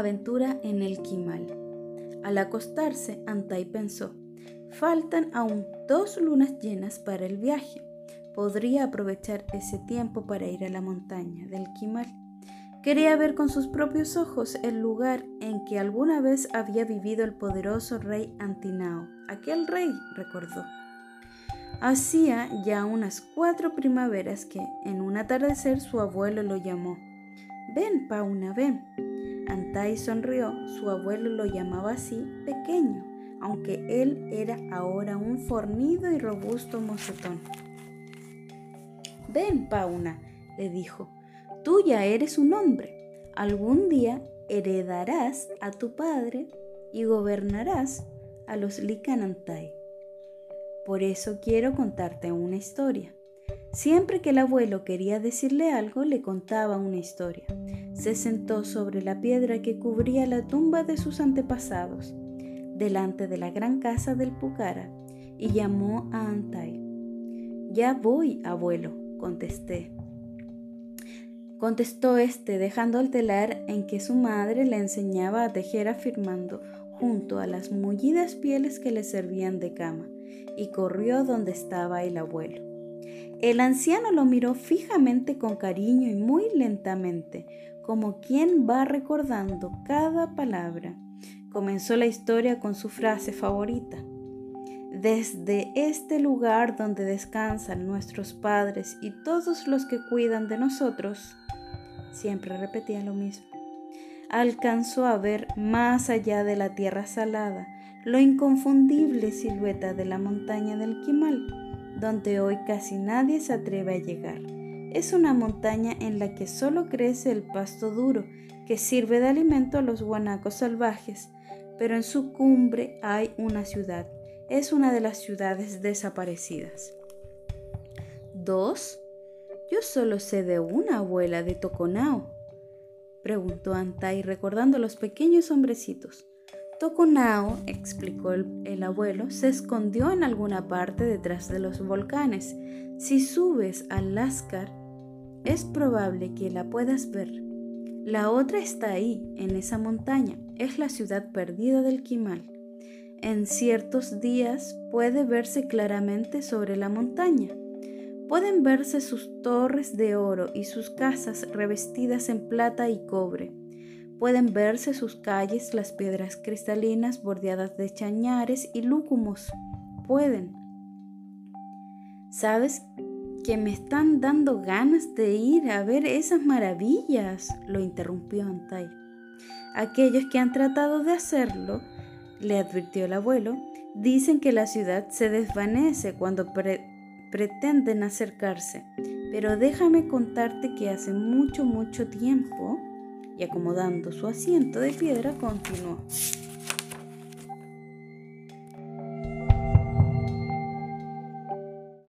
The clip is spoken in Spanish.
aventura en el Quimal. Al acostarse, Antai pensó, faltan aún dos lunas llenas para el viaje. Podría aprovechar ese tiempo para ir a la montaña del Quimal. Quería ver con sus propios ojos el lugar en que alguna vez había vivido el poderoso rey Antinao. Aquel rey, recordó. Hacía ya unas cuatro primaveras que, en un atardecer, su abuelo lo llamó. Ven, Pauna, ven. Antai sonrió, su abuelo lo llamaba así, pequeño, aunque él era ahora un fornido y robusto mocetón. Ven, Pauna, le dijo, Tú ya eres un hombre. Algún día heredarás a tu padre y gobernarás a los Licanantai. Por eso quiero contarte una historia. Siempre que el abuelo quería decirle algo, le contaba una historia. Se sentó sobre la piedra que cubría la tumba de sus antepasados, delante de la gran casa del Pucara, y llamó a Antai. Ya voy, abuelo, contesté. Contestó este, dejando el telar en que su madre le enseñaba a tejer afirmando junto a las mullidas pieles que le servían de cama, y corrió donde estaba el abuelo. El anciano lo miró fijamente con cariño y muy lentamente, como quien va recordando cada palabra. Comenzó la historia con su frase favorita. Desde este lugar donde descansan nuestros padres y todos los que cuidan de nosotros, siempre repetía lo mismo. Alcanzó a ver más allá de la tierra salada lo inconfundible silueta de la montaña del Quimal, donde hoy casi nadie se atreve a llegar. Es una montaña en la que solo crece el pasto duro, que sirve de alimento a los guanacos salvajes, pero en su cumbre hay una ciudad. Es una de las ciudades desaparecidas. ¿Dos? Yo solo sé de una abuela de Toconao, preguntó Antai recordando los pequeños hombrecitos. Toconao, explicó el, abuelo, se escondió en alguna parte detrás de los volcanes. Si subes al Lascar, es probable que la puedas ver. La otra está ahí, en esa montaña. Es la ciudad perdida del Quimal. En ciertos días puede verse claramente sobre la montaña. Pueden verse sus torres de oro y sus casas revestidas en plata y cobre. Pueden verse sus calles, las piedras cristalinas bordeadas de chañares y lúcumos. Pueden. ¿Sabes que me están dando ganas de ir a ver esas maravillas? lo interrumpió Antai. Aquellos que han tratado de hacerlo, le advirtió el abuelo, dicen que la ciudad se desvanece cuando pretenden acercarse, pero déjame contarte que hace mucho, mucho tiempo, y acomodando su asiento de piedra, continuó.